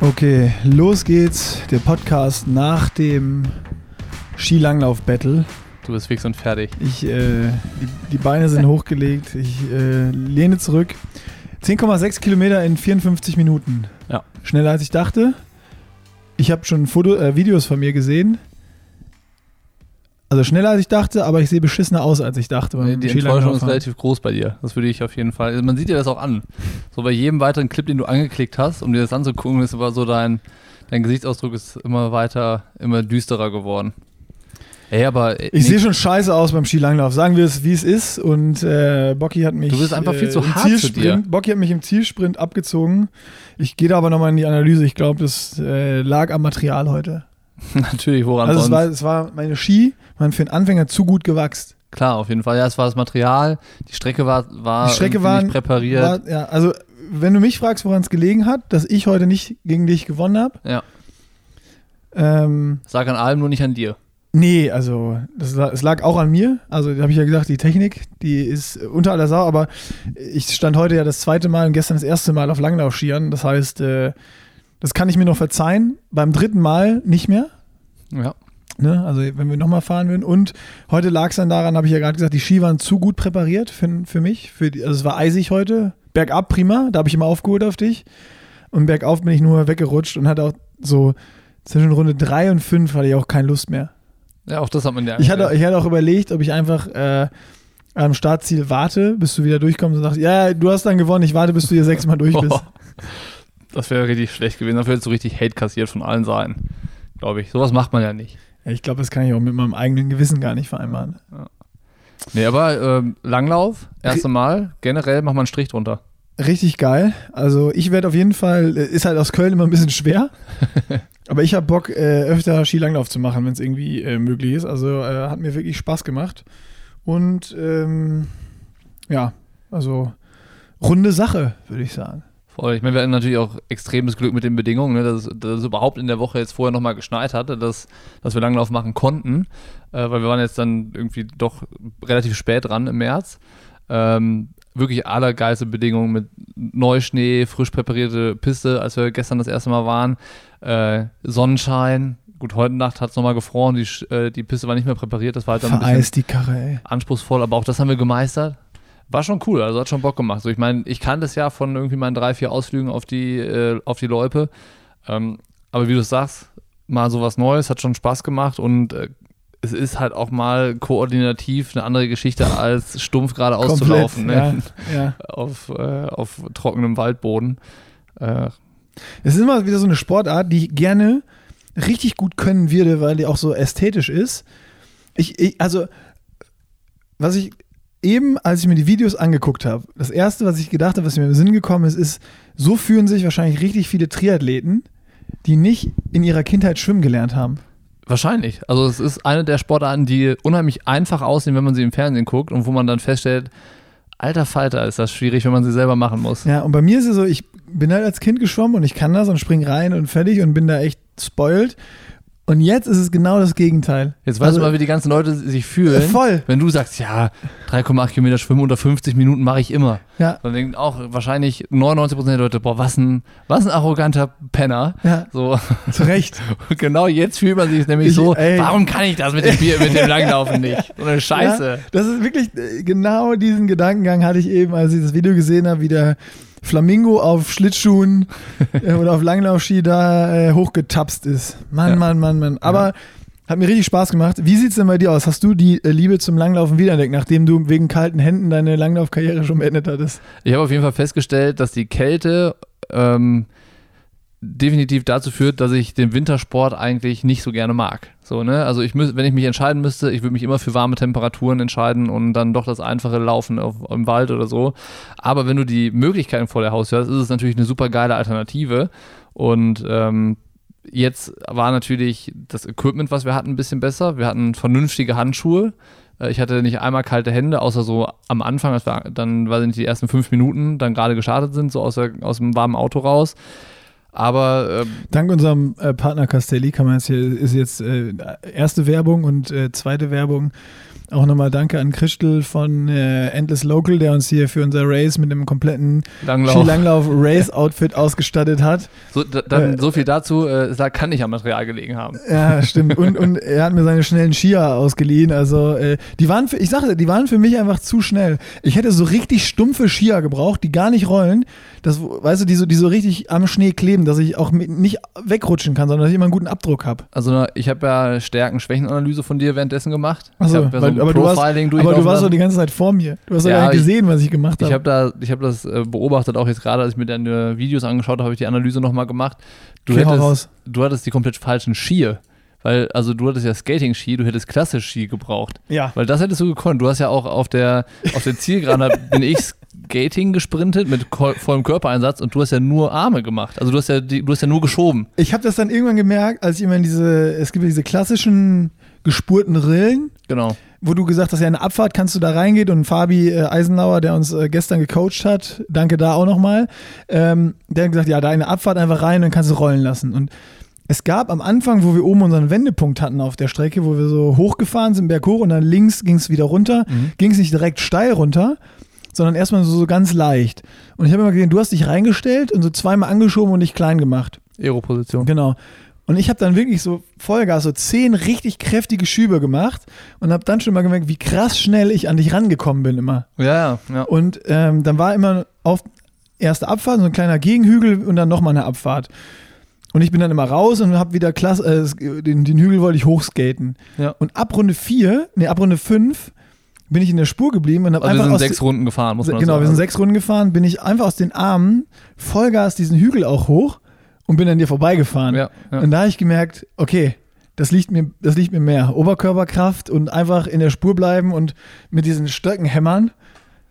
Okay, los geht's. Der Podcast nach dem Skilanglauf-Battle. Du bist fix und fertig. Ich, äh, die, die Beine sind hochgelegt. Ich äh, lehne zurück. 10,6 Kilometer in 54 Minuten. Ja. Schneller als ich dachte. Ich habe schon Foto, äh, Videos von mir gesehen. Also schneller als ich dachte, aber ich sehe beschissener aus, als ich dachte. beim die Skilanglauf Enttäuschung ist fahren. relativ groß bei dir. Das würde ich auf jeden Fall. Also man sieht dir das auch an. So bei jedem weiteren Clip, den du angeklickt hast, um dir das anzugucken, ist aber so dein, dein Gesichtsausdruck ist immer weiter, immer düsterer geworden. Ey, aber Ich sehe schon scheiße aus beim Skilanglauf. Sagen wir es, wie es ist. Und äh, Bocky hat mich. Du bist einfach viel zu im hart zu Zielsprint, dir. Bocky hat mich im Zielsprint abgezogen. Ich gehe da aber nochmal in die Analyse. Ich glaube, das äh, lag am Material heute. natürlich, woran Also es sonst? war, es war meine Ski, waren für einen Anfänger zu gut gewachst. Klar, auf jeden Fall. Ja, es war das Material, die Strecke war, war Die Strecke irgendwie war, nicht präpariert. war ja, also wenn du mich fragst, woran es gelegen hat, dass ich heute nicht gegen dich gewonnen habe. ja, Ähm, sag an allem, nur nicht an dir. Nee, also das, es lag auch an mir. Also da habe ich ja gesagt, die Technik, die ist unter aller Sau, aber ich stand heute ja das zweite Mal und gestern das erste Mal auf Langlaufskiern. Das heißt, äh, das kann ich mir noch verzeihen. Beim dritten Mal nicht mehr. Ja. Ne? Also wenn wir nochmal fahren würden. Und heute lag es dann daran, habe ich ja gerade gesagt, die Ski waren zu gut präpariert für, für mich. Für die, also es war eisig heute. Bergab prima, da habe ich immer aufgeholt auf dich. Und bergauf bin ich nur weggerutscht und hatte auch so zwischen Runde 3 und 5 hatte ich auch keine Lust mehr. Ja, auch das hat man ja. Ich hatte, ich hatte auch überlegt, ob ich einfach äh, am Startziel warte, bis du wieder durchkommst und sagst, ja, du hast dann gewonnen, ich warte, bis du hier sechsmal durch bist. Das wäre richtig schlecht gewesen. Dafür hättest du richtig Hate kassiert von allen Seiten. Glaube ich. Sowas macht man ja nicht. Ja, ich glaube, das kann ich auch mit meinem eigenen Gewissen gar nicht vereinbaren. Nee, aber ähm, Langlauf, erste Mal, generell macht man einen Strich drunter. Richtig geil. Also ich werde auf jeden Fall, äh, ist halt aus Köln immer ein bisschen schwer, aber ich habe Bock, äh, öfter Skilanglauf zu machen, wenn es irgendwie äh, möglich ist. Also äh, hat mir wirklich Spaß gemacht. Und ähm, ja, also runde Sache, würde ich sagen. Voll. Ich meine, wir hatten natürlich auch extremes Glück mit den Bedingungen, ne, dass, dass es überhaupt in der Woche jetzt vorher nochmal geschneit hatte, dass, dass wir Langlauf machen konnten, äh, weil wir waren jetzt dann irgendwie doch relativ spät dran im März. Ähm, wirklich allergeilste Bedingungen mit Neuschnee, frisch präparierte Piste, als wir gestern das erste Mal waren. Äh, Sonnenschein. Gut, heute Nacht hat es nochmal gefroren, die, äh, die Piste war nicht mehr präpariert, das war halt dann ein bisschen Vereist die Karre, ey. anspruchsvoll, aber auch das haben wir gemeistert. War schon cool, also hat schon Bock gemacht. So, ich meine, ich kann das ja von irgendwie meinen drei, vier Ausflügen auf die, äh, auf die Loipe. Ähm, aber wie du sagst, mal sowas Neues, hat schon Spaß gemacht und äh, es ist halt auch mal koordinativ eine andere Geschichte als stumpf geradeaus zu laufen, ne? Ja, ja. auf, äh, auf trockenem Waldboden. Äh, Es ist immer wieder so eine Sportart, die ich gerne richtig gut können würde, weil die auch so ästhetisch ist. Ich, ich also, was ich eben, als ich mir die Videos angeguckt habe, das erste, was ich gedacht habe, was mir im Sinn gekommen ist, ist, so fühlen sich wahrscheinlich richtig viele Triathleten, die nicht in ihrer Kindheit schwimmen gelernt haben. Wahrscheinlich. Also es ist eine der Sportarten, die unheimlich einfach aussehen, wenn man sie im Fernsehen guckt und wo man dann feststellt, alter Falter, ist das schwierig, wenn man sie selber machen muss. Ja, und bei mir ist es so, ich bin halt als Kind geschwommen und ich kann das und spring rein und fertig und bin da echt spoiled. Und jetzt ist es genau das Gegenteil. Jetzt weißt Also- du mal, wie die ganzen Leute sich fühlen. Äh, voll. Wenn du sagst, ja, 3,8 Kilometer schwimmen unter 50 Minuten mache ich immer. Ja, Dann denken auch wahrscheinlich 99% der Leute, boah, was ein, was ein arroganter Penner. ja, So, zu Recht. und genau jetzt fühlt man sich nämlich Ich- so, ey. warum kann ich das mit dem, Bier, mit dem Langlaufen nicht? So eine Scheiße. Ja, das ist wirklich, äh, genau diesen Gedankengang hatte ich eben, als ich das Video gesehen habe, wie der Flamingo auf Schlittschuhen äh, oder auf Langlaufski da äh, hochgetapst ist. Mann, Ja. Mann, Mann, Mann. Aber hat mir richtig Spaß gemacht. Wie sieht's denn bei dir aus? Hast du die äh, Liebe zum Langlaufen wiederentdeckt, nachdem du wegen kalten Händen deine Langlaufkarriere schon beendet hattest? Ich habe auf jeden Fall festgestellt, dass die Kälte ähm, definitiv dazu führt, dass ich den Wintersport eigentlich nicht so gerne mag. So, ne? Also ich wenn ich mich entscheiden müsste, ich würde mich immer für warme Temperaturen entscheiden und dann doch das einfache Laufen auf, im Wald oder so. Aber wenn du die Möglichkeiten vor der Haustür hast, ist es natürlich eine super geile Alternative. Und ähm, jetzt war natürlich das Equipment, was wir hatten, ein bisschen besser. Wir hatten vernünftige Handschuhe. Äh, Ich hatte nicht einmal kalte Hände, außer so am Anfang, als wir dann, weiß ich nicht, die ersten fünf Minuten dann gerade gestartet sind, so aus, der, aus dem warmen Auto raus. Aber ähm, Dank unserem äh, Partner Castelli kann man jetzt hier, ist jetzt äh, erste Werbung und äh, zweite Werbung. Auch nochmal danke an Christel von äh, Endless Local, der uns hier für unser Race mit einem kompletten Langlauf. Skilanglauf-Race-Outfit ausgestattet hat. So, da, dann Äh, so viel dazu, äh, da kann ich am Material gelegen haben. Ja, stimmt. Und, und er hat mir seine schnellen Skier ausgeliehen. Also, äh, die waren für, ich sagte, die waren für mich einfach zu schnell. Ich hätte so richtig stumpfe Skier gebraucht, die gar nicht rollen. Das, weißt du, die so, die so richtig am Schnee kleben, dass ich auch nicht wegrutschen kann, sondern dass ich immer einen guten Abdruck habe. Also ich habe ja Stärken-Schwächen-Analyse von dir währenddessen gemacht. ich Achso, habe ja so ein aber, du warst, Profiling aber du warst doch die ganze Zeit vor mir. Du hast doch Ja, gar nicht ich- gesehen, was ich gemacht Ich habe. habe da, ich habe das äh, beobachtet, auch jetzt gerade, als ich mir deine Videos angeschaut habe, habe ich die Analyse nochmal gemacht. Du, hau hättest, raus. du hattest die komplett falschen Skier. Weil, also du hattest ja Skating-Ski, du hättest klassisch Ski gebraucht. Ja. Weil das hättest du gekonnt. Du hast ja auch auf der, auf der Zielgeraden da bin ich Skating gesprintet mit vollem Körpereinsatz und du hast ja nur Arme gemacht. Also du hast ja, du hast ja nur geschoben. Ich habe das dann irgendwann gemerkt, als ich immer in diese, es gibt ja diese klassischen gespurten Rillen, Genau. Wo du gesagt hast, ja, eine Abfahrt kannst du da reingehen und Fabi äh, Eisenauer, der uns äh, gestern gecoacht hat, danke da auch nochmal, ähm, der hat gesagt, ja, da eine Abfahrt einfach rein, dann kannst du rollen lassen. Und es gab am Anfang, wo wir oben unseren Wendepunkt hatten auf der Strecke, wo wir so hochgefahren sind, berghoch und dann links ging es wieder runter, Mhm. ging es nicht direkt steil runter, sondern erstmal so, so ganz leicht. Und ich habe immer gesehen, du hast dich reingestellt und so zweimal angeschoben und dich klein gemacht. Aero-Position. Genau. Und ich habe dann wirklich so Vollgas, so zehn richtig kräftige Schübe gemacht und habe dann schon mal gemerkt, wie krass schnell ich an dich rangekommen bin immer. Ja, ja. Und ähm, dann war immer auf erste Abfahrt, so ein kleiner Gegenhügel und dann nochmal eine Abfahrt. Und ich bin dann immer raus und habe wieder klasse, äh, den, den Hügel wollte ich hochskaten. Ja. Und ab Runde 4, nee, ab Runde 5 bin ich in der Spur geblieben und habe Also wir einfach sind aus sechs Runden gefahren, muss man genau, sagen. wir sind sechs Runden gefahren, bin ich einfach aus den Armen Vollgas diesen Hügel auch hoch und bin an dir vorbeigefahren. Ja, ja. Und da habe ich gemerkt, okay, das liegt mir, das liegt mir mehr. Oberkörperkraft und einfach in der Spur bleiben und mit diesen Stöcken hämmern,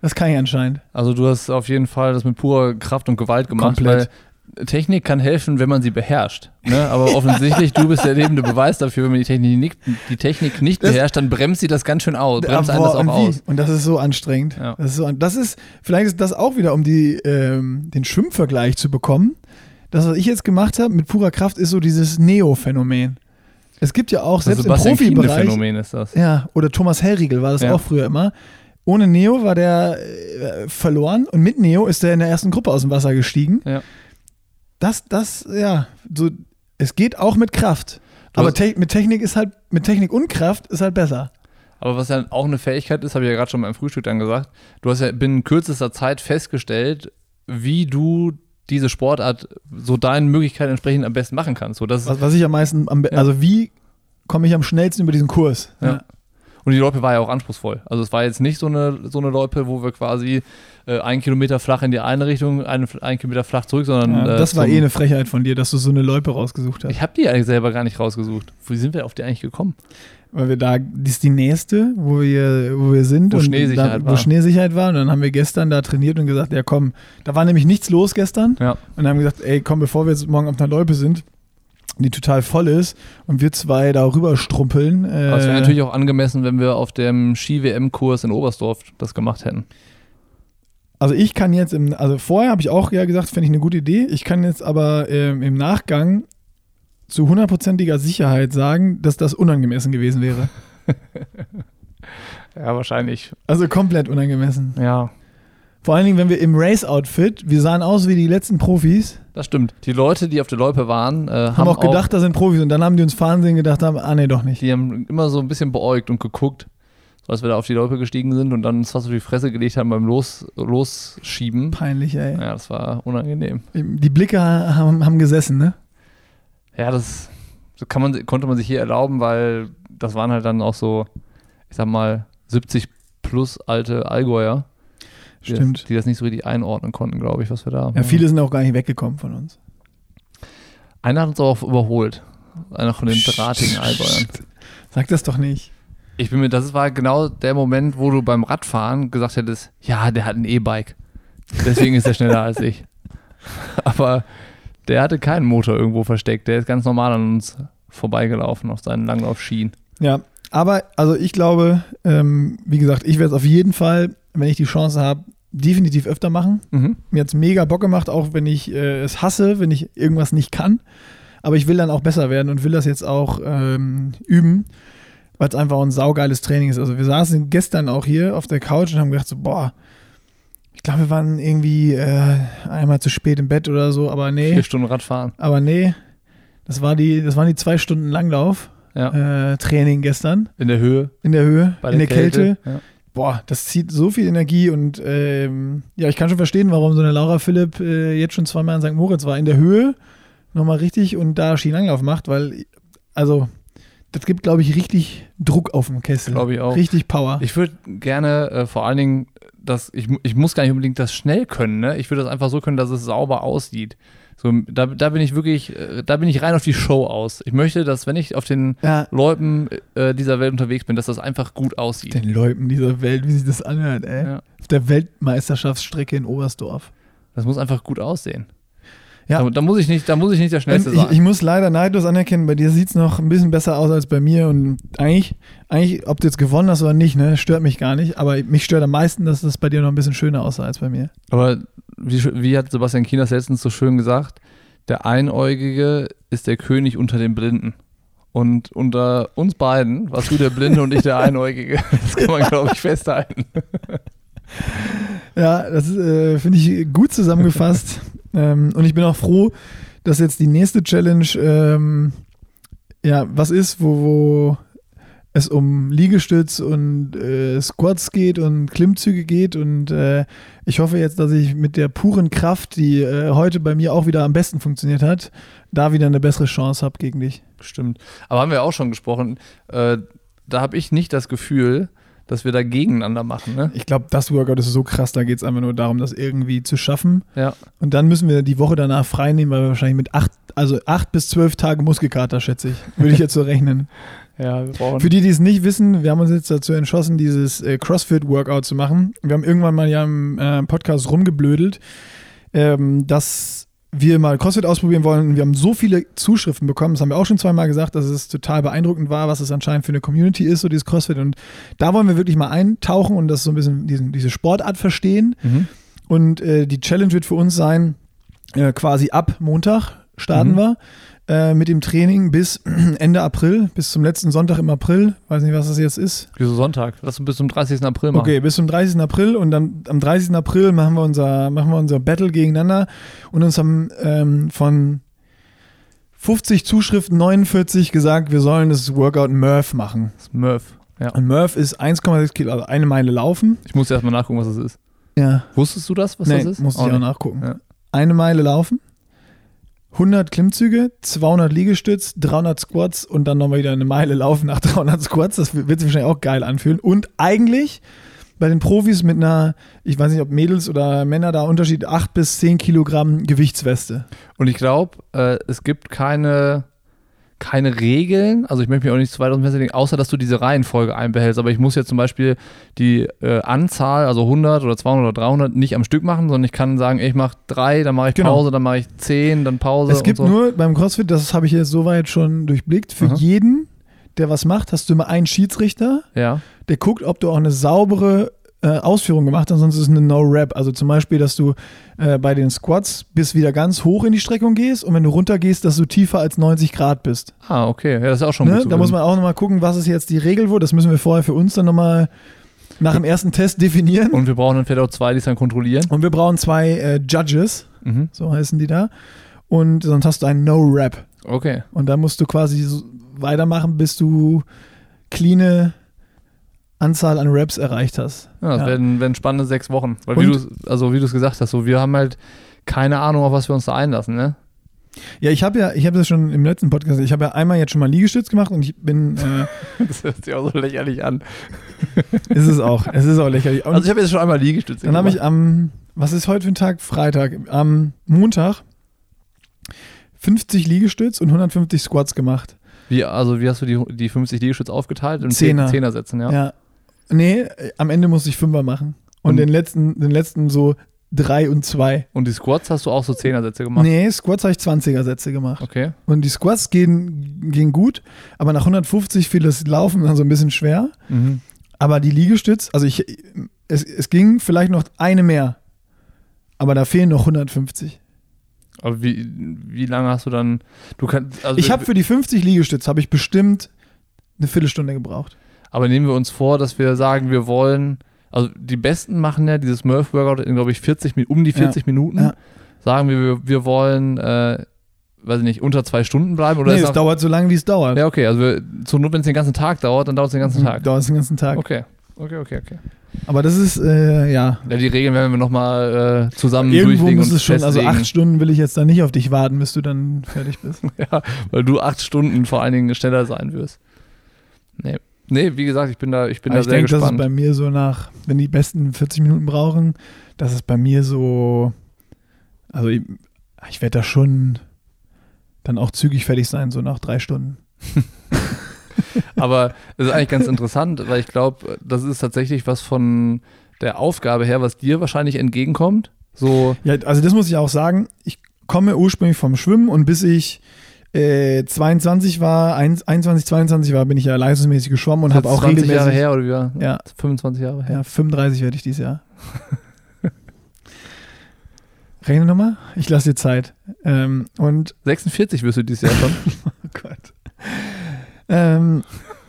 das kann ich anscheinend. Also du hast auf jeden Fall das mit purer Kraft und Gewalt gemacht, Komplett. weil Technik kann helfen, wenn man sie beherrscht. Ne? Aber offensichtlich, du bist der lebende Beweis dafür, wenn man die Technik nicht, die Technik nicht Das- beherrscht, dann bremst sie das ganz schön aus, bremst einen das auch und aus. Und das ist so anstrengend. Ja. Das ist so, das ist, vielleicht ist das auch wieder, um die, ähm, den Schwimmvergleich zu bekommen. Das, was ich jetzt gemacht habe mit purer Kraft, ist so dieses Neo-Phänomen. Es gibt ja auch, Das selbst im Sebastian Profibereich, Kienle-Phänomen ist das. Ja, oder Thomas Hellriegel war das Ja. auch früher immer. Ohne Neo war der äh, verloren und mit Neo ist er in der ersten Gruppe aus dem Wasser gestiegen. Ja. Das, das, ja, so, es geht auch mit Kraft. Du Aber te mit Technik ist halt, mit Technik und Kraft ist halt besser. Aber was ja auch eine Fähigkeit ist, habe ich ja gerade schon beim Frühstück dann gesagt, du hast ja binnen kürzester Zeit festgestellt, wie du diese Sportart so deinen Möglichkeiten entsprechend am besten machen kannst. So, das Was, was ich am meisten, am, Ja. also wie komme ich am schnellsten über diesen Kurs? Ja. Und die Loipe war ja auch anspruchsvoll. Also es war jetzt nicht so eine, so eine Loipe, wo wir quasi äh, einen Kilometer flach in die eine Richtung, einen, einen Kilometer flach zurück, sondern Ja, äh, das war zum- eh eine Frechheit von dir, dass du so eine Loipe rausgesucht hast. Ich habe die eigentlich selber gar nicht rausgesucht. Wie sind wir auf die eigentlich gekommen? Weil wir da, die ist die nächste, wo wir, wo wir sind. Wo und Schneesicherheit da, war. Wo Schneesicherheit war. Und dann haben wir gestern da trainiert und gesagt, ja komm, da war nämlich nichts los gestern. Ja. Und haben gesagt, ey komm, bevor wir jetzt morgen auf einer Loipe sind, die total voll ist und wir zwei da rüber strumpeln. Äh, Aber es wäre natürlich auch angemessen, wenn wir auf dem Ski-WM-Kurs in Oberstdorf das gemacht hätten. also ich kann jetzt, im, also vorher habe ich auch ja gesagt, fände ich eine gute Idee. Ich kann jetzt aber ähm, im Nachgang zu hundertprozentiger Sicherheit sagen, dass das unangemessen gewesen wäre. Ja, wahrscheinlich. Also komplett unangemessen. Ja, Vor allen Dingen, wenn wir im Race-Outfit, wir sahen aus wie die letzten Profis, das stimmt. Die Leute, die auf der Loipe waren, äh, haben, haben, auch gedacht, da sind Profis und dann haben die uns fahren sehen gedacht haben, ah nee, doch nicht. die haben immer so ein bisschen beäugt und geguckt, so als wir da auf die Loipe gestiegen sind und dann uns fast auf die Fresse gelegt haben beim Los, Losschieben. Peinlich, ey. Ja, das war unangenehm. Die Blicke haben, haben gesessen, ne? Ja, das, das kann man, konnte man sich hier erlauben, weil das waren halt dann auch so, ich sag mal, 70 plus alte Allgäuer, die, Stimmt. Das, die das nicht so richtig einordnen konnten, glaube ich, was wir da Ja, viele sind auch gar nicht weggekommen von uns. Einer hat uns auch überholt. Einer von den drahtigen Allgäuern. Sag das doch nicht. Ich bin mir, das war genau der Moment, wo du beim Radfahren gesagt hättest, ja, der hat ein E-Bike. Deswegen ist er schneller als ich. Aber der hatte keinen Motor irgendwo versteckt. Der ist ganz normal an uns vorbeigelaufen auf seinen Langlaufschienen. Ja, aber also ich glaube, ähm, wie gesagt, ich werde es auf jeden Fall, wenn ich die Chance habe, definitiv öfter machen. Mhm. Mir hat es mega Bock gemacht, auch wenn ich äh, es hasse, wenn ich irgendwas nicht kann. Aber ich will dann auch besser werden und will das jetzt auch ähm, üben. weil es einfach ein saugeiles Training ist. Also wir saßen gestern auch hier auf der Couch und haben gedacht so, boah, ich glaube, wir waren irgendwie äh, einmal zu spät im Bett oder so, aber nee. Vier Stunden Radfahren. Aber nee, das, war die, das waren die zwei Stunden Langlauf. Ja. Äh, Training gestern In der Höhe. in der Höhe, Bei in der Kälte. Ja. Boah, das zieht so viel Energie und ähm, ja, ich kann schon verstehen, warum so eine Laura Philipp äh, jetzt schon zweimal in St. Moritz war. In der Höhe nochmal richtig und da Skilanglauf macht, weil, also, das gibt, glaube ich, richtig Druck auf dem Kessel. Glaube ich auch. Richtig Power. Ich würde gerne äh, vor allen Dingen, dass ich, ich muss gar nicht unbedingt das schnell können, ne? Ich würde das einfach so können, dass es sauber aussieht. So, da, da bin ich wirklich, äh, da bin ich rein auf die Show aus. Ich möchte, dass wenn ich auf den ja, Loipen äh, dieser Welt unterwegs bin, dass das einfach gut aussieht. den Leuten dieser Welt, wie sich das anhört, ey. Ja. Auf der Weltmeisterschaftsstrecke in Oberstdorf. Das muss einfach gut aussehen. Ja. Da, da muss ich nicht, da muss ich nicht der Schnellste ich, sein. ich muss leider neidlos anerkennen, bei dir sieht es noch ein bisschen besser aus als bei mir und eigentlich, eigentlich, ob du jetzt gewonnen hast oder nicht, ne, stört mich gar nicht, aber mich stört am meisten, dass das bei dir noch ein bisschen schöner aussah als bei mir. Aber wie, wie hat Sebastian Kieners letztens so schön gesagt, der Einäugige ist der König unter den Blinden. Und unter uns beiden warst du der Blinde und ich der Einäugige. Das kann man, glaube ich, festhalten. Ja, das äh, finde ich gut zusammengefasst. ähm, und ich bin auch froh, dass jetzt die nächste Challenge ähm, ja was ist, wo, wo es um Liegestütz und äh, Squats geht und Klimmzüge geht. Und äh, ich hoffe jetzt, dass ich mit der puren Kraft, die äh, heute bei mir auch wieder am besten funktioniert hat, da wieder eine bessere Chance habe gegen dich. Stimmt. Aber haben wir auch schon gesprochen. Äh, da habe ich nicht das Gefühl, dass wir da gegeneinander machen. Ne? Ich glaube, das Workout ist so krass, da geht es einfach nur darum, das irgendwie zu schaffen. Ja. Und dann müssen wir die Woche danach frei nehmen, weil wir wahrscheinlich mit acht, also acht bis zwölf Tage Muskelkater, schätze ich. Würde ich jetzt so rechnen. Ja. Für die, die es nicht wissen, wir haben uns jetzt dazu entschlossen, dieses äh, CrossFit-Workout zu machen. Wir haben irgendwann mal ja im äh, Podcast rumgeblödelt, ähm, dass wir mal CrossFit ausprobieren wollen. Und wir haben so viele Zuschriften bekommen, das haben wir auch schon zweimal gesagt, dass es total beeindruckend war, was es anscheinend für eine Community ist, so dieses CrossFit. Und da wollen wir wirklich mal eintauchen und das so ein bisschen diesen, diese Sportart verstehen. mhm. Und äh, die Challenge wird für uns sein, äh, quasi ab Montag starten Mhm. wir äh, mit dem Training bis Ende April, bis zum letzten Sonntag im April. Weiß nicht, was das jetzt ist. Wieso Sonntag? Lass uns bis zum 30. April machen. Okay, bis zum 30. April und dann am 30. April machen wir unser, machen wir unser Battle gegeneinander und uns haben ähm, von 50 Zuschriften 49 gesagt, wir sollen das Workout Murph machen. Das ist Murph. Ja. Und Murph ist 1,6 Kilo, also eine Meile laufen. Ich muss erst mal nachgucken, was das ist. Ja. Wusstest du das, was nee, das ist? muss ich auch nicht. nachgucken. Ja. Eine Meile laufen, 100 Klimmzüge, 200 Liegestütz, 300 Squats und dann nochmal wieder eine Meile laufen nach 300 Squats. Das wird sich wahrscheinlich auch geil anfühlen. Und eigentlich bei den Profis mit einer, ich weiß nicht, ob Mädels oder Männer da Unterschied, 8 bis 10 Kilogramm Gewichtsweste. Und ich glaube, äh, es gibt keine, keine Regeln, also ich möchte mich auch nicht zu weit aus dem Fenster legen, außer dass du diese Reihenfolge einbehältst. Aber ich muss jetzt zum Beispiel die äh, Anzahl, also 100 oder 200 oder 300, nicht am Stück machen, sondern ich kann sagen, ich mache drei, dann mache ich Genau. Pause, dann mache ich 10, dann Pause. es gibt so. nur beim CrossFit, das habe ich jetzt soweit schon durchblickt, für Aha. jeden, der was macht, hast du immer einen Schiedsrichter, Ja, der guckt, ob du auch eine saubere äh, Ausführung gemacht sonst ist es eine No-Rap. Also zum Beispiel, dass du äh, bei den Squats bis wieder ganz hoch in die Streckung gehst und wenn du runter gehst, dass du tiefer als 90 Grad bist. ah, okay, ja, das ist auch schon Ne? gut Da muss man auch nochmal gucken, was ist jetzt die Regel wo. Das müssen wir vorher für uns dann nochmal nach dem ersten Test definieren. Und, Und wir brauchen dann vielleicht auch zwei, die es dann kontrollieren. wir brauchen zwei äh, Judges, Mhm. so heißen die da. Und sonst hast du einen No-Rap. Okay. Und dann musst du quasi so weitermachen, bis du cleane Anzahl an Raps erreicht hast. Ja, das Ja. Werden, werden spannende sechs Wochen. Weil Und- wie du also wie du es gesagt hast, so wir haben halt keine Ahnung, auf was wir uns da einlassen, ne? Ja, ich habe ja, ich habe das schon im letzten Podcast, gesagt, ich habe ja einmal jetzt schon mal Liegestütz gemacht und ich bin, äh, Das hört sich auch so lächerlich an. ist es auch, es ist auch lächerlich. Und Also ich habe jetzt schon einmal Liegestütze dann habe ich gemacht. am, was ist heute für ein Tag? Freitag. Am Montag 50 Liegestütz und 150 Squats gemacht. Wie, also wie hast du die, die 50 Liegestütze aufgeteilt? In Zehner. Zehnersätzen, ja. Ja. Nee, äh, am Ende musste ich Fünfer machen. Und, Und- den letzten, den letzten so drei und zwei. Und die Squats hast du auch so Zehnersätze gemacht? Nee, Squats habe ich 20er Sätze gemacht. Okay. Und die Squats gehen, gehen gut, aber nach 150 fiel das Laufen dann so ein bisschen schwer. Mhm. Aber die Liegestütz, also ich, es, es ging vielleicht noch eine mehr. Aber da fehlen noch 150. Aber wie, wie lange hast du dann. Du kannst. Also Ich habe für die 50 Liegestütz habe ich bestimmt eine Viertelstunde gebraucht. Aber nehmen wir uns vor, dass wir sagen, wir wollen, also die Besten machen ja dieses Murph Workout in, glaube ich, 40, Mi- um die 40 Minuten. Ja. Sagen wir, wir, wollen, äh, weiß ich nicht, unter zwei Stunden bleiben oder nee, es dauert so lange, wie es dauert. Ja, okay, also wir, zur Not, wenn es den ganzen Tag dauert, dann dauert es den ganzen Tag. Dauert es den ganzen Tag. Okay, okay, okay, okay. Aber das ist, äh, ja. Ja, die Regeln werden wir nochmal äh, zusammen Irgendwo durchlegen muss es schon, also festlegen. acht Stunden will ich jetzt da nicht auf dich warten, bis du dann fertig bist. Ja, weil du acht Stunden vor allen Dingen schneller sein wirst. Nee. Nee, wie gesagt, ich bin da, ich bin Aber da ich sehr denke, dass es gespannt. bei mir so nach, wenn die Besten 40 Minuten brauchen, dass es bei mir so, also ich, ich werde da schon dann auch zügig fertig sein, so nach drei Stunden. Aber das ist eigentlich ganz interessant, weil ich glaube, das ist tatsächlich was von der Aufgabe her, was dir wahrscheinlich entgegenkommt. So, Ja, also das muss ich auch sagen. Ich komme ursprünglich vom Schwimmen und bis ich äh, 22 war, 21, 22 war, bin ich ja leistungsmäßig geschwommen und habe auch 20 regelmäßig. Jahre her oder wie war? Ja, 25 Jahre her. ja, 35 werde ich dieses Jahr. Rechne nochmal. Ich lasse dir Zeit. Ähm, und 46 wirst du dieses Jahr schon. Oh Gott. Ähm,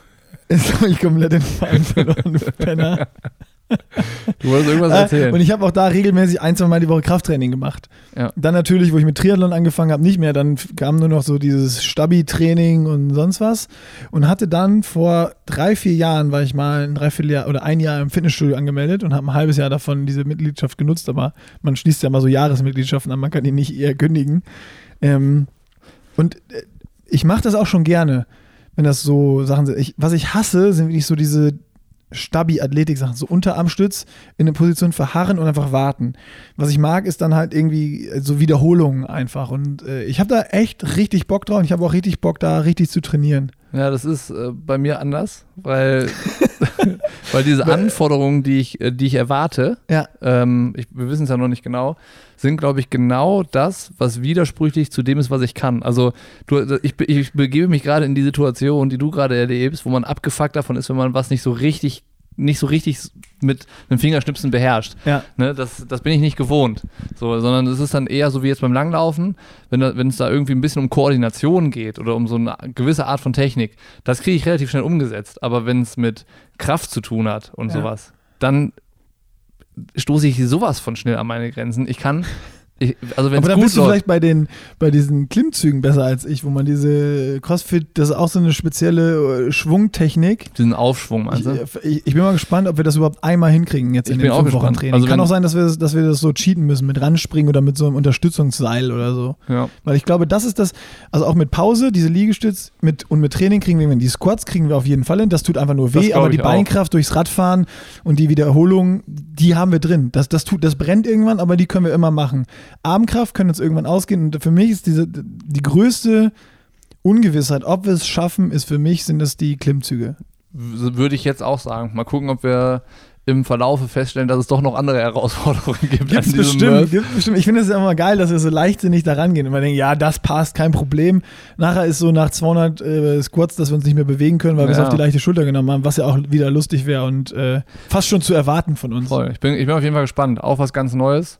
jetzt habe ich komplett den Faden verloren, Penner. Du wolltest irgendwas Äh, erzählen. und ich habe auch da regelmäßig ein, zwei Mal die Woche Krafttraining gemacht. Ja. Dann natürlich, wo ich mit Triathlon angefangen habe, nicht mehr. Dann kam nur noch so dieses Stabi-Training und sonst was. Und hatte dann vor drei, vier Jahren, war ich mal ein Dreivierteljahr oder ein Jahr im Fitnessstudio angemeldet und habe ein halbes Jahr davon diese Mitgliedschaft genutzt. Aber man schließt ja mal so Jahresmitgliedschaften an, man kann die nicht eher kündigen. Ähm, und äh, ich mache das auch schon gerne, wenn das so Sachen sind. Ich, was ich hasse, sind wirklich so diese Stabi-Athletik-Sachen, so Unterarmstütz in eine Position verharren und einfach warten. Was ich mag, ist dann halt irgendwie äh, so Wiederholungen einfach. Und äh, ich habe da echt richtig Bock drauf und ich habe auch richtig Bock, da richtig zu trainieren. Ja, das ist äh, bei mir anders, weil, weil diese Anforderungen, die ich, äh, die ich erwarte, Ja. ähm, ich, wir wissen es ja noch nicht genau, sind, glaube ich, genau das, was widersprüchlich zu dem ist, was ich kann. Also du, ich, ich begebe mich gerade in die Situation, die du gerade erlebst, wo man abgefuckt davon ist, wenn man was nicht so richtig nicht so richtig mit einem Fingerschnipsen beherrscht. Ja. Ne, das, das bin ich nicht gewohnt. So, sondern es ist dann eher so wie jetzt beim Langlaufen, wenn, da, wenn es da irgendwie ein bisschen um Koordination geht oder um so eine gewisse Art von Technik, das kriege ich relativ schnell umgesetzt. Aber wenn es mit Kraft zu tun hat und Ja. sowas, dann stoße ich sowas von schnell an meine Grenzen. Ich kann, ich, also Aber dann bist du läuft, vielleicht bei, den, bei diesen Klimmzügen besser als ich, wo man diese CrossFit, das ist auch so eine spezielle äh, Schwungtechnik. diesen Aufschwung, Ich, also. ich, ich bin mal gespannt, ob wir das überhaupt einmal hinkriegen jetzt Ich in den fünf Wochen. Training. Also Kann auch sein, dass wir, das, dass wir das so cheaten müssen mit ranspringen oder mit so einem Unterstützungsseil oder so. Ja. Weil ich glaube, das ist das, also auch mit Pause, diese Liegestütz mit, und mit Training kriegen wir hin. Die Squats kriegen wir auf jeden Fall hin. Das tut einfach nur weh, aber die ich auch. Beinkraft durchs Radfahren und die Wiederholung, die haben wir drin. Das, das, tut, das brennt irgendwann, aber die können wir immer machen. Armkraft können uns irgendwann ausgehen und für mich ist diese, die größte Ungewissheit, ob wir es schaffen, ist für mich, sind es die Klimmzüge. Würde ich jetzt auch sagen. Mal gucken, ob wir im Verlaufe feststellen, dass es doch noch andere Herausforderungen gibt. Gibt's bestimmt, gibt's bestimmt. Ich finde es ja immer geil, dass wir so leichtsinnig da rangehen und wir denken, ja, das passt, kein Problem. Nachher ist so nach 200 äh, Squats, dass wir uns nicht mehr bewegen können, weil wir es Ja. auf die leichte Schulter genommen haben, was ja auch wieder lustig wäre und äh, fast schon zu erwarten von uns. Voll. Ich bin, ich bin auf jeden Fall gespannt. Auch was ganz Neues.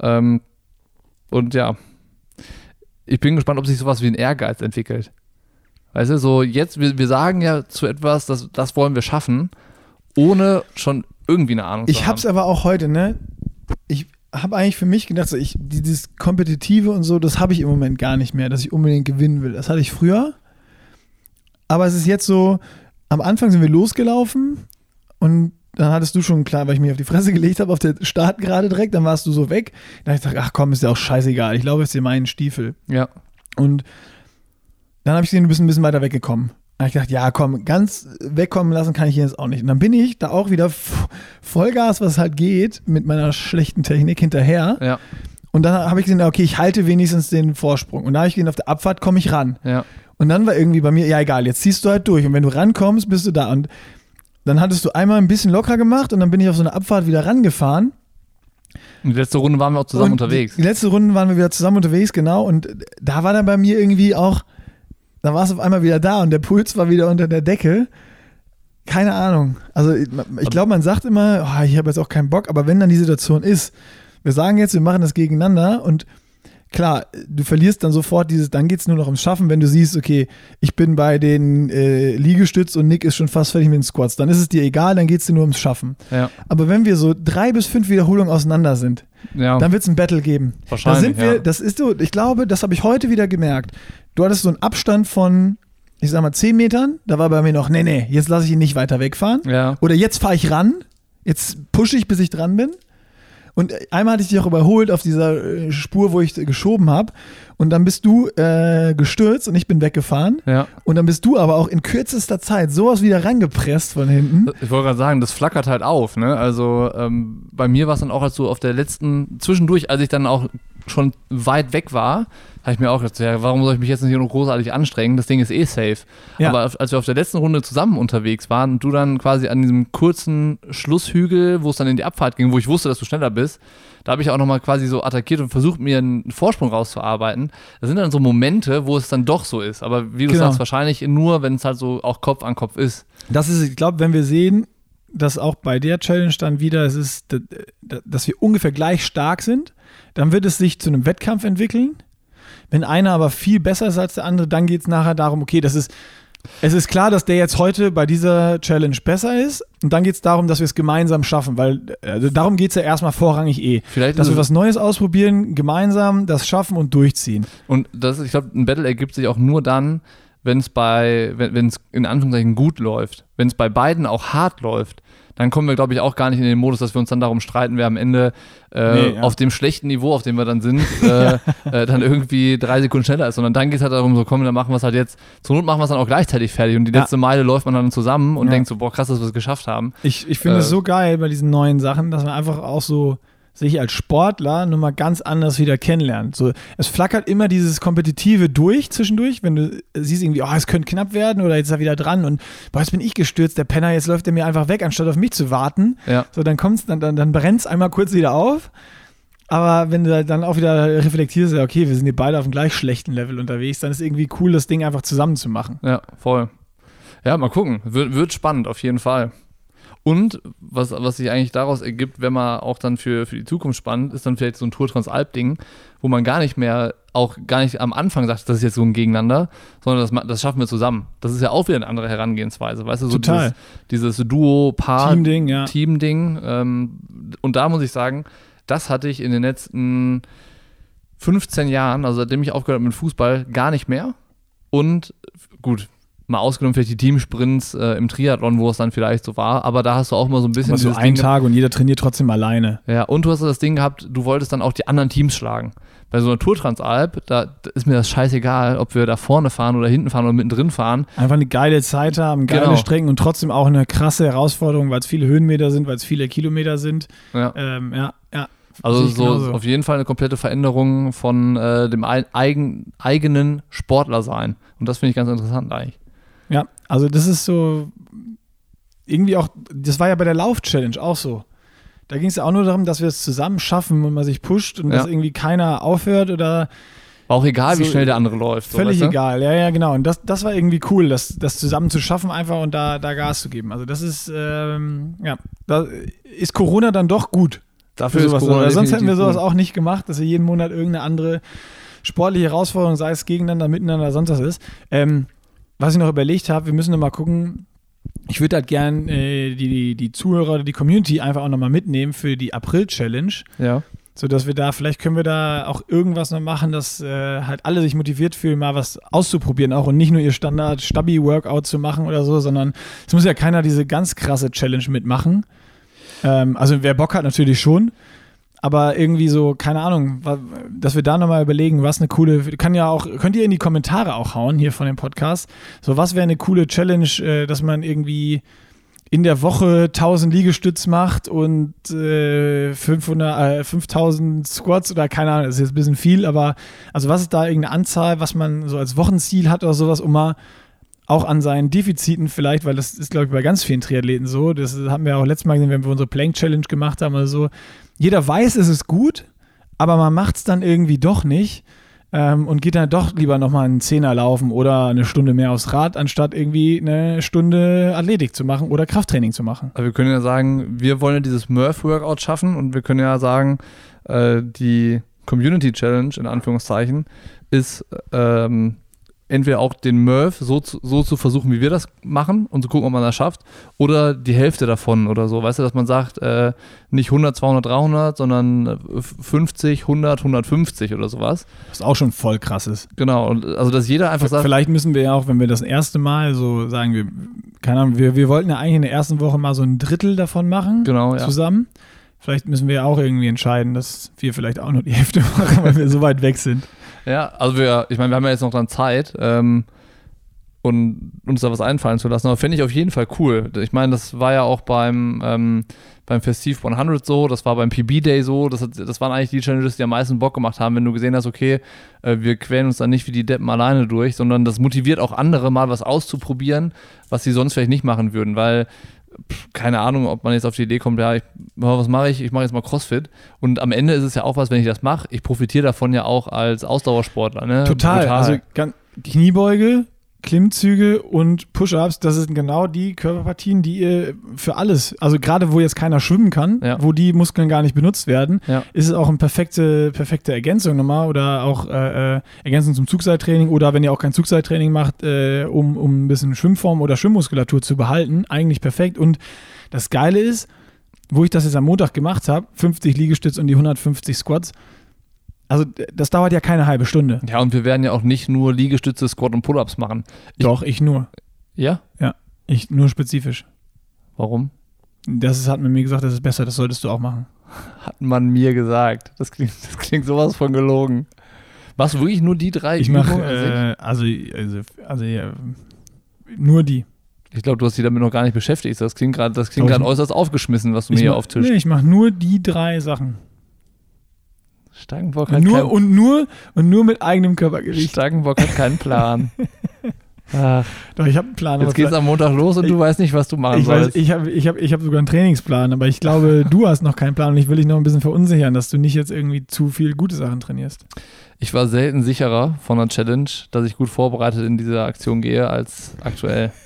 Ähm, und ja, ich bin gespannt, ob sich sowas wie ein Ehrgeiz entwickelt. Weißt du, so jetzt, wir, wir sagen ja zu etwas, das, das wollen wir schaffen, ohne schon irgendwie eine Ahnung zu Ich hab's haben. aber auch heute, ne? Ich habe eigentlich für mich gedacht, so ich, dieses Kompetitive und so, das habe ich im Moment gar nicht mehr, dass ich unbedingt gewinnen will. Das hatte ich früher. Aber es ist jetzt so, am Anfang sind wir losgelaufen und dann hattest du schon klar, weil ich mich auf die Fresse gelegt habe, auf der Start gerade direkt, dann warst du so weg. Dann habe ich gedacht, ach komm, ist ja auch scheißegal, ich laufe jetzt in meinen Stiefel. Ja, Und dann habe ich gesehen, du bist ein bisschen weiter weggekommen. Dann habe ich gedacht, ja, komm, ganz wegkommen lassen kann ich jetzt auch nicht. Und dann bin ich da auch wieder Vollgas, was halt geht, mit meiner schlechten Technik hinterher. ja, Und dann habe ich gesehen, okay, ich halte wenigstens den Vorsprung. Und da habe ich gesehen, auf der Abfahrt komme ich ran. ja. Und dann war irgendwie bei mir, ja egal, jetzt ziehst du halt durch. Und wenn du rankommst, bist du da. Und dann hattest du einmal ein bisschen locker gemacht und dann bin ich auf so eine Abfahrt wieder rangefahren. Und die letzte Runde waren wir auch zusammen Und unterwegs. Die, letzte Runde waren wir wieder zusammen unterwegs, genau. Und da war dann bei mir irgendwie auch, da war es auf einmal wieder da und der Puls war wieder unter der Decke. Keine Ahnung. Also ich, ich glaube, man sagt immer, oh, ich habe jetzt auch keinen Bock, aber wenn dann die Situation ist, wir sagen jetzt, wir machen das gegeneinander und klar, du verlierst dann sofort dieses, dann geht es nur noch ums Schaffen, wenn du siehst, okay, ich bin bei den äh, Liegestütz und Nick ist schon fast fertig mit den Squats, dann ist es dir egal, dann geht es dir nur ums Schaffen. Ja. Aber wenn wir so drei bis fünf Wiederholungen auseinander sind, Ja. dann wird es ein Battle geben. Da Wahrscheinlich, sind wir, ja. das ist so, ich glaube, das habe ich heute wieder gemerkt. Du hattest so einen Abstand von, ich sag mal, 10 Metern, da war bei mir noch, nee, nee, jetzt lasse ich ihn nicht weiter wegfahren. Oder jetzt fahre ich ran, jetzt pushe ich, bis ich dran bin. Und einmal hatte ich dich auch überholt auf dieser äh, Spur, wo ich geschoben habe. Und dann bist du äh, gestürzt und ich bin weggefahren. Ja. Und dann bist du aber auch in kürzester Zeit sowas wieder rangepresst von hinten. Ich wollte gerade sagen, das flackert halt auf. Ne? Also ähm, bei mir war es dann auch, als so auf der letzten, zwischendurch, als ich dann auch schon weit weg war, habe ich mir auch gedacht, ja, warum soll ich mich jetzt nicht noch großartig anstrengen? Das Ding ist eh safe. Ja. Aber als wir auf der letzten Runde zusammen unterwegs waren und du dann quasi an diesem kurzen Schlusshügel, wo es dann in die Abfahrt ging, wo ich wusste, dass du schneller bist, da habe ich auch nochmal quasi so attackiert und versucht, mir einen Vorsprung rauszuarbeiten. Das sind dann so Momente, wo es dann doch so ist. Aber wie du Genau. sagst, wahrscheinlich nur, wenn es halt so auch Kopf an Kopf ist. Das ist, ich glaube, wenn wir sehen, dass auch bei der Challenge dann wieder, es ist, dass wir ungefähr gleich stark sind, dann wird es sich zu einem Wettkampf entwickeln. Wenn einer aber viel besser ist als der andere, dann geht es nachher darum, okay, das ist, es ist klar, dass der jetzt heute bei dieser Challenge besser ist. Und dann geht es darum, dass wir es gemeinsam schaffen, weil also darum geht es ja erstmal vorrangig eh. Vielleicht Dass wir was Neues ausprobieren, gemeinsam das schaffen und durchziehen. Und das, ich glaube, ein Battle ergibt sich auch nur dann, wenn es bei, wenn es in Anführungszeichen gut läuft. Wenn es bei beiden auch hart läuft, dann kommen wir, glaube ich, auch gar nicht in den Modus, dass wir uns dann darum streiten, wer am Ende äh, Nee, ja. auf dem schlechten Niveau, auf dem wir dann sind, äh, äh, dann irgendwie drei Sekunden schneller ist. Sondern dann geht es halt darum, so komm, dann machen wir es halt jetzt, zur Not machen wir es dann auch gleichzeitig fertig. Und die Ja. letzte Meile läuft man dann zusammen und Ja. denkt so, boah, krass, dass wir es geschafft haben. Ich, ich finde Äh, es so geil bei diesen neuen Sachen, dass man einfach auch so sich als Sportler nochmal ganz anders wieder kennenlernt. So, es flackert immer dieses Kompetitive durch zwischendurch, wenn du siehst irgendwie, oh, es könnte knapp werden oder jetzt ist er wieder dran und boah, jetzt bin ich gestürzt, der Penner, jetzt läuft er mir einfach weg, anstatt auf mich zu warten. Ja. So, dann kommt's, dann, dann, dann brennt es einmal kurz wieder auf. Aber wenn du dann auch wieder reflektierst, okay, wir sind hier beide auf einem gleich schlechten Level unterwegs, dann ist irgendwie cool, das Ding einfach zusammen zu machen. Ja, voll. Ja, mal gucken. Wird, wird spannend, auf jeden Fall. Und was, was sich eigentlich daraus ergibt, wenn man auch dann für, für die Zukunft spannend, ist dann vielleicht so ein Tour Transalp-Ding, wo man gar nicht mehr, auch gar nicht am Anfang sagt, das ist jetzt so ein Gegeneinander, sondern das, das schaffen wir zusammen. Das ist ja auch wieder eine andere Herangehensweise, weißt du, so Total. dieses, dieses Duo-Paar, Team-Ding, ja. Team-Ding. Ähm, und da muss ich sagen, das hatte ich in den letzten 15 Jahren, also seitdem ich aufgehört habe mit Fußball, gar nicht mehr. Und gut, mal ausgenommen vielleicht die Teamsprints äh, im Triathlon, wo es dann vielleicht so war, aber da hast du auch mal so ein bisschen Aber so dieses ein Ding Tag und jeder trainiert trotzdem alleine. ja, und du hast das Ding gehabt, du wolltest dann auch die anderen Teams schlagen. Bei so einer Tour Transalp, da, ist mir das scheißegal, ob wir da vorne fahren oder hinten fahren oder mittendrin fahren. Einfach eine geile Zeit haben, geile Genau. Strecken und trotzdem auch eine krasse Herausforderung, weil es viele Höhenmeter sind, weil es viele Kilometer sind. Ja. Ähm, ja, ja. Also so genauso. auf jeden Fall eine komplette Veränderung von äh, dem ei- eigen, eigenen Sportler sein. Und das finde ich ganz interessant eigentlich. Also das ist so irgendwie auch, das war ja bei der Lauf-Challenge auch so. Da ging es ja auch nur darum, dass wir es zusammen schaffen und man sich pusht und Ja. dass irgendwie keiner aufhört oder War auch egal, wie So, schnell der andere läuft. So, völlig weißt du? egal. Ja, ja, genau. Und das, das war irgendwie cool, das, das zusammen zu schaffen einfach und da, da Gas zu geben. Also das ist, ähm, ja, da ist Corona dann doch gut. Dafür sowas. Corona sonst hätten wir sowas auch nicht gemacht, dass wir jeden Monat irgendeine andere sportliche Herausforderung, sei es gegeneinander, miteinander, sonst was ist. Ähm, was ich noch überlegt habe, wir müssen noch mal gucken. Ich würde halt gern äh, die, die, die Zuhörer oder die Community einfach auch noch mal mitnehmen für die April-Challenge, Ja. sodass wir da, vielleicht können wir da auch irgendwas noch machen, dass äh, halt alle sich motiviert fühlen, mal was auszuprobieren auch und nicht nur ihr Standard-Stabi-Workout zu machen oder so, sondern es muss ja keiner diese ganz krasse Challenge mitmachen. Ähm, also wer Bock hat, natürlich schon. Aber irgendwie so, keine Ahnung, dass wir da nochmal überlegen, was eine coole, kann ja auch, könnt ihr in die Kommentare auch hauen hier von dem Podcast. So, was wäre eine coole Challenge, äh, dass man irgendwie in der Woche 1000 Liegestütz macht und äh, 500, äh, 5000 Squats oder keine Ahnung, das ist jetzt ein bisschen viel, aber also was ist da irgendeine Anzahl, was man so als Wochenziel hat oder sowas, um mal auch an seinen Defiziten vielleicht, weil das ist, glaube ich, bei ganz vielen Triathleten so. Das haben wir auch letztes Mal gesehen, wenn wir unsere Plank Challenge gemacht haben oder so. Jeder weiß, es ist gut, aber man macht es dann irgendwie doch nicht ähm, und geht dann doch lieber nochmal einen Zehner laufen oder eine Stunde mehr aufs Rad, anstatt irgendwie eine Stunde Athletik zu machen oder Krafttraining zu machen. Aber wir können ja sagen, wir wollen ja dieses Murph-Workout schaffen und wir können ja sagen, äh, die Community Challenge, in Anführungszeichen, ist ähm, entweder auch den Murph so zu, so zu versuchen, wie wir das machen und zu gucken, ob man das schafft, oder die Hälfte davon oder so. Weißt du, dass man sagt, äh, nicht 100, 200, 300, sondern 50, 100, 150 oder sowas. Was auch schon voll krass ist. Genau, und also dass jeder einfach sagt. Vielleicht müssen wir ja auch, wenn wir das erste Mal so sagen, wir, keine Ahnung, wir, wir wollten ja eigentlich in der ersten Woche mal so ein Drittel davon machen. Genau, ja. Zusammen. Vielleicht müssen wir ja auch irgendwie entscheiden, dass wir vielleicht auch nur die Hälfte machen, weil wir so weit weg sind. Ja, also wir, ich meine, wir haben ja jetzt noch dann Zeit, ähm, und uns da was einfallen zu lassen. Aber finde ich auf jeden Fall cool. Ich meine, das war ja auch beim, ähm, beim Festiv 100 so, das war beim PB Day so, das, hat, das waren eigentlich die Challenges, die am meisten Bock gemacht haben, wenn du gesehen hast, okay, äh, wir quälen uns dann nicht wie die Deppen alleine durch, sondern das motiviert auch andere mal was auszuprobieren, was sie sonst vielleicht nicht machen würden, weil keine Ahnung, ob man jetzt auf die Idee kommt, ja, ich, was mache ich? Ich mache jetzt mal CrossFit. Und am Ende ist es ja auch was, wenn ich das mache, ich profitiere davon ja auch als Ausdauersportler. Ne? Total. Total. Also Kniebeuge, Klimmzüge und Push-ups, das sind genau die Körperpartien, die ihr für alles, also gerade wo jetzt keiner schwimmen kann, ja. wo die Muskeln gar nicht benutzt werden, ja. ist es auch eine perfekte, perfekte Ergänzung nochmal oder auch äh, äh, Ergänzung zum Zugseiltraining oder wenn ihr auch kein Zugseiltraining macht, äh, um, um ein bisschen Schwimmform oder Schwimmmuskulatur zu behalten, eigentlich perfekt. Und das Geile ist, wo ich das jetzt am Montag gemacht habe, 50 Liegestütz und die 150 Squats, also das dauert ja keine halbe Stunde. Ja, und wir werden ja auch nicht nur Liegestütze, Squat und Pull-ups machen. Ich, Doch, ich nur. Ja? Ja, ich nur spezifisch. Warum? Das ist, hat man mir gesagt, das ist besser, das solltest du auch machen. Hat man mir gesagt. Das klingt, das klingt sowas von gelogen. Du wirklich nur die drei Ich mache, äh, also, also, also ja, nur die. Ich glaube, du hast dich damit noch gar nicht beschäftigt. Das klingt gerade äußerst aufgeschmissen, was du mir hier auftischst. Nee, ich mache nur die drei Sachen. Stangenbock hat nur, kein, und nur und nur mit eigenem Körpergewicht. Stangenbock hat keinen Plan. Ach. Doch, ich habe einen Plan. Jetzt geht's am Montag los und ich, du weißt nicht, was du machen ich sollst. Weiß, ich habe ich hab, ich hab sogar einen Trainingsplan, aber ich glaube, du hast noch keinen Plan und ich will dich noch ein bisschen verunsichern, dass du nicht jetzt irgendwie zu viel gute Sachen trainierst. Ich war selten sicherer von einer Challenge, dass ich gut vorbereitet in diese Aktion gehe, als aktuell.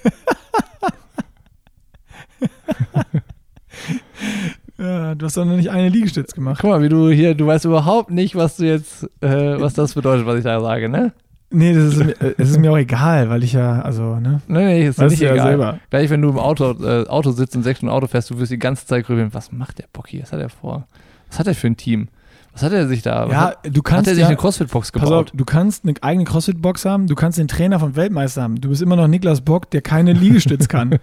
Ja, du hast doch noch nicht eine Liegestütz gemacht. Guck mal, wie du hier, du weißt überhaupt nicht, was du jetzt, äh, was das bedeutet, was ich da sage, ne? Nee, das ist, mir, äh, es ist mir auch egal, weil ich ja, also, ne? Nee, nee, ist nicht egal. Ja selber. Gleich, wenn du im Auto, äh, Auto sitzt und sechs Stunden Auto fährst, du wirst die ganze Zeit grübeln, was macht der Bock hier? Was hat er vor? Was hat er für ein Team? Was hat er sich da? Ja, hat, du kannst. Hat er sich ja, eine CrossFit-Box gebaut? Pass auf, du kannst eine eigene CrossFit-Box haben, du kannst den Trainer vom Weltmeister haben. Du bist immer noch Niklas Bock, der keine Liegestütz kann.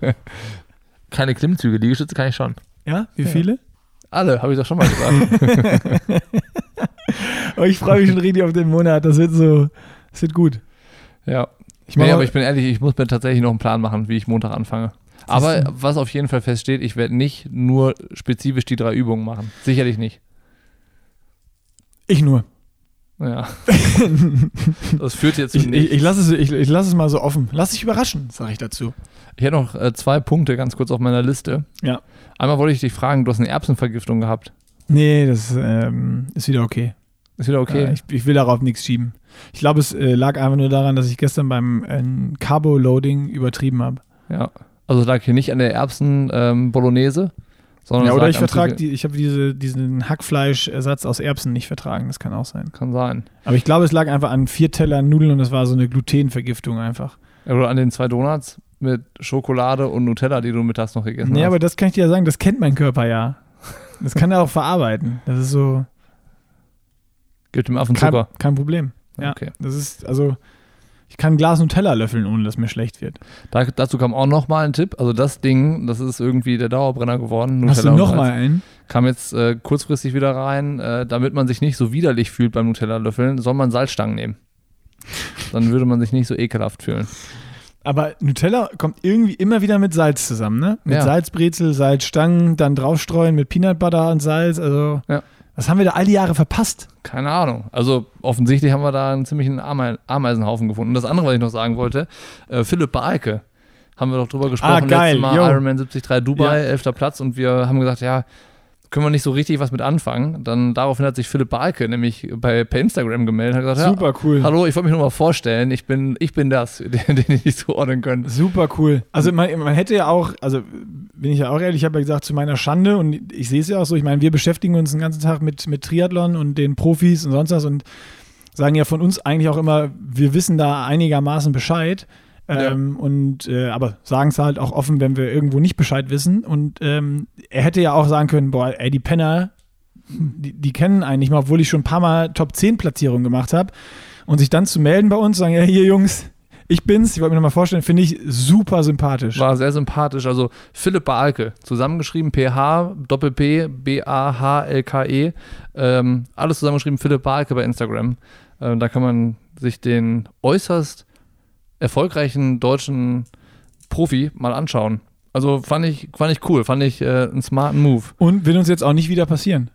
keine Klimmzüge, Liegestütze kann ich schon. Ja? Wie viele? Alle, habe ich doch schon mal gesagt. aber ich freue mich schon richtig auf den Monat. Das wird so, das wird gut. Ja. Ich nee, aber ich bin ehrlich, ich muss mir tatsächlich noch einen Plan machen, wie ich Montag anfange. Aber was auf jeden Fall feststeht, ich werde nicht nur spezifisch die drei Übungen machen. Sicherlich nicht. Ich nur. Ja. das führt jetzt ich, ich, ich lasse es, ich, ich lass es mal so offen. Lass dich überraschen, sage ich dazu. Ich hätte noch äh, zwei Punkte ganz kurz auf meiner Liste. Ja. Einmal wollte ich dich fragen, du hast eine Erbsenvergiftung gehabt. Nee, das ähm, ist wieder okay. Ist wieder okay? Äh, ich, ich, will darauf nichts schieben. Ich glaube, es äh, lag einfach nur daran, dass ich gestern beim äh, Carbo-Loading übertrieben habe. Ja. Also lag hier nicht an der Erbsen-Bolognese, ähm, sondern. Ja, oder ich vertrage die, ich habe diese, diesen Hackfleischersatz aus Erbsen nicht vertragen. Das kann auch sein. Kann sein. Aber ich glaube, es lag einfach an vier Tellern Nudeln und das war so eine Glutenvergiftung einfach. Oder an den zwei Donuts mit Schokolade und Nutella, die du mittags noch gegessen nee, hast. Ja, aber das kann ich dir ja sagen, das kennt mein Körper ja. Das kann er auch verarbeiten. Das ist so. Gibt dem Affen Zucker. Kein, kein Problem. Ja, okay. Das ist, also, ich kann Glas Nutella löffeln, ohne dass mir schlecht wird. Da, dazu kam auch noch mal ein Tipp. Also das Ding, das ist irgendwie der Dauerbrenner geworden. Nutella Hast du noch mal einen? Kam jetzt äh, kurzfristig wieder rein. Äh, damit man sich nicht so widerlich fühlt beim Nutella-Löffeln, soll man Salzstangen nehmen. Dann würde man sich nicht so ekelhaft fühlen. Aber Nutella kommt irgendwie immer wieder mit Salz zusammen, ne? Mit ja. Salzbrezel, Salzstangen, dann draufstreuen mit Peanut Butter und Salz. Also, ja. Was haben wir da all die Jahre verpasst? Keine Ahnung. Also, offensichtlich haben wir da einen ziemlichen Ame Ameisenhaufen gefunden. Und das andere, was ich noch sagen wollte, äh, Philipp Baalke. Haben wir doch drüber gesprochen. Ah, geil. Letztes Mal Yo. Ironman 73 Dubai, ja. 11. Platz. Und wir haben gesagt, ja, können wir nicht so richtig was mit anfangen. Dann daraufhin hat sich Philipp Barke nämlich bei, per Instagram gemeldet und hat gesagt, Super cool. ja, hallo, ich wollte mich nur mal vorstellen, ich bin, ich bin das, den, den ich nicht zuordnen können. Super cool. Also man, man hätte ja auch, also bin ich ja auch ehrlich, ich habe ja gesagt, zu meiner Schande und ich sehe es ja auch so, ich meine, wir beschäftigen uns den ganzen Tag mit, mit Triathlon und den Profis und sonst was und sagen ja von uns eigentlich auch immer, wir wissen da einigermaßen Bescheid. Ähm, Und äh, aber sagen es halt auch offen, wenn wir irgendwo nicht Bescheid wissen. Und ähm, er hätte ja auch sagen können, boah, ey, die Penner, die, die kennen einen nicht mal, obwohl ich schon ein paar Mal Top 10 Platzierungen gemacht habe. Und sich dann zu melden bei uns, sagen, ja, hier Jungs, ich bin's, ich wollte mir nochmal vorstellen, finde ich super sympathisch. War sehr sympathisch. Also Philipp Balke, zusammengeschrieben PH, Doppel-P, B-A-H-L-K-E. Ähm, alles zusammengeschrieben Philipp Balke bei Instagram. Ähm, da kann man sich den äußerst erfolgreichen deutschen Profi mal anschauen. Also fand ich, fand ich cool, fand ich äh, einen smarten Move. Und will uns jetzt auch nicht wieder passieren.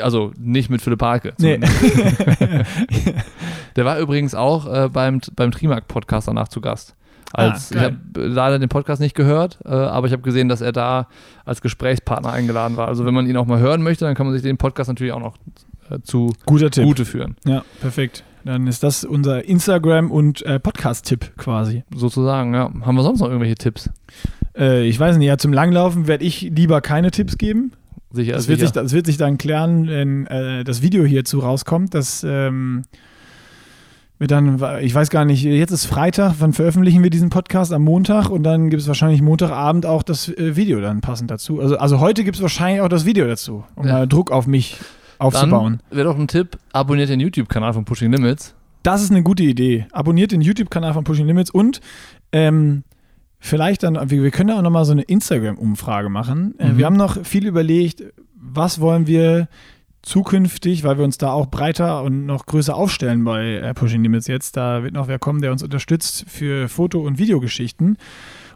Also nicht mit Philipp Balke. Nee. Der war übrigens auch äh, beim, beim Trimark-Podcast danach zu Gast. Als, Ah, ich habe leider den Podcast nicht gehört, äh, aber ich habe gesehen, dass er da als Gesprächspartner eingeladen war. Also wenn man ihn auch mal hören möchte, dann kann man sich den Podcast natürlich auch noch äh, zu Guter Tipp. Gute führen, Ja, perfekt. Dann ist das unser Instagram- und äh, Podcast-Tipp quasi. sozusagen. Ja. Haben wir sonst noch irgendwelche Tipps? Äh, ich weiß nicht, ja, zum Langlaufen werde ich lieber keine Tipps geben. Sicher, Das wird, sicher. sich, das wird sich dann klären, wenn äh, das Video hierzu rauskommt. Das ähm, wird dann, ich weiß gar nicht, jetzt ist Freitag, wann veröffentlichen wir diesen Podcast? Am Montag und dann gibt es wahrscheinlich Montagabend auch das äh, Video dann passend dazu. Also, also heute gibt es wahrscheinlich auch das Video dazu, um Ja. mal Druck auf mich aufzubauen. Wäre doch ein Tipp, abonniert den YouTube-Kanal von Pushing Limits. Das ist eine gute Idee. Abonniert den YouTube-Kanal von Pushing Limits und ähm, vielleicht dann, wir, wir können ja auch nochmal so eine Instagram-Umfrage machen. Äh, Mhm. Wir haben noch viel überlegt, was wollen wir zukünftig, weil wir uns da auch breiter und noch größer aufstellen bei äh, Pushing Limits jetzt. Da wird noch wer kommen, der uns unterstützt für Foto- und Videogeschichten.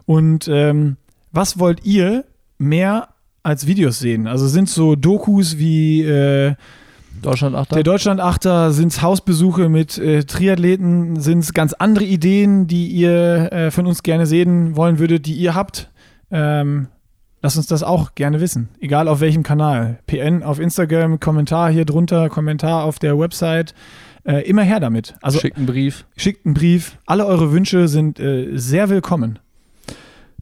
Und ähm, was wollt ihr mehr als Videos sehen? Also sind so Dokus wie äh, Deutschland Achter. der Deutschlandachter sind es Hausbesuche mit äh, Triathleten, sind es ganz andere Ideen, die ihr äh, von uns gerne sehen wollen würdet, die ihr habt. Ähm, lasst uns das auch gerne wissen, egal auf welchem Kanal. PN auf Instagram, Kommentar hier drunter, Kommentar auf der Website. Äh, immer her damit. Also Schickt einen Brief. schickt einen Brief. Alle eure Wünsche sind äh, sehr willkommen.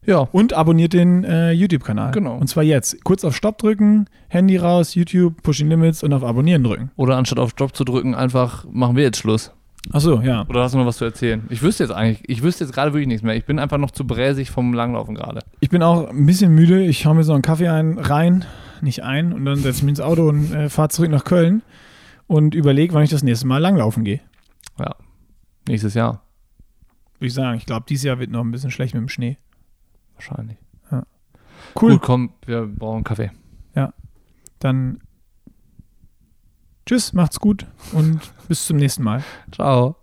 Ja, Und abonniert den äh, YouTube-Kanal. Genau. Und zwar jetzt. Kurz auf Stopp drücken, Handy raus, YouTube, Pushing Limits und auf Abonnieren drücken. oder anstatt auf Job zu drücken, einfach machen wir jetzt Schluss. Achso, ja. Oder hast du noch was zu erzählen? Ich wüsste jetzt eigentlich, ich wüsste jetzt gerade wirklich nichts mehr. Ich bin einfach noch zu bräsig vom Langlaufen gerade. Ich bin auch ein bisschen müde. Ich hau mir so einen Kaffee ein, rein, nicht ein, und dann setze ich mich ins Auto und äh, fahre zurück nach Köln und überlege, wann ich das nächste Mal langlaufen gehe. Ja. Nächstes Jahr. Würde ich sagen. Ich glaube, dieses Jahr wird noch ein bisschen schlecht mit dem Schnee. Wahrscheinlich. Cool. Gut, komm, wir brauchen Kaffee. Dann tschüss, macht's gut und bis zum nächsten Mal. Ciao.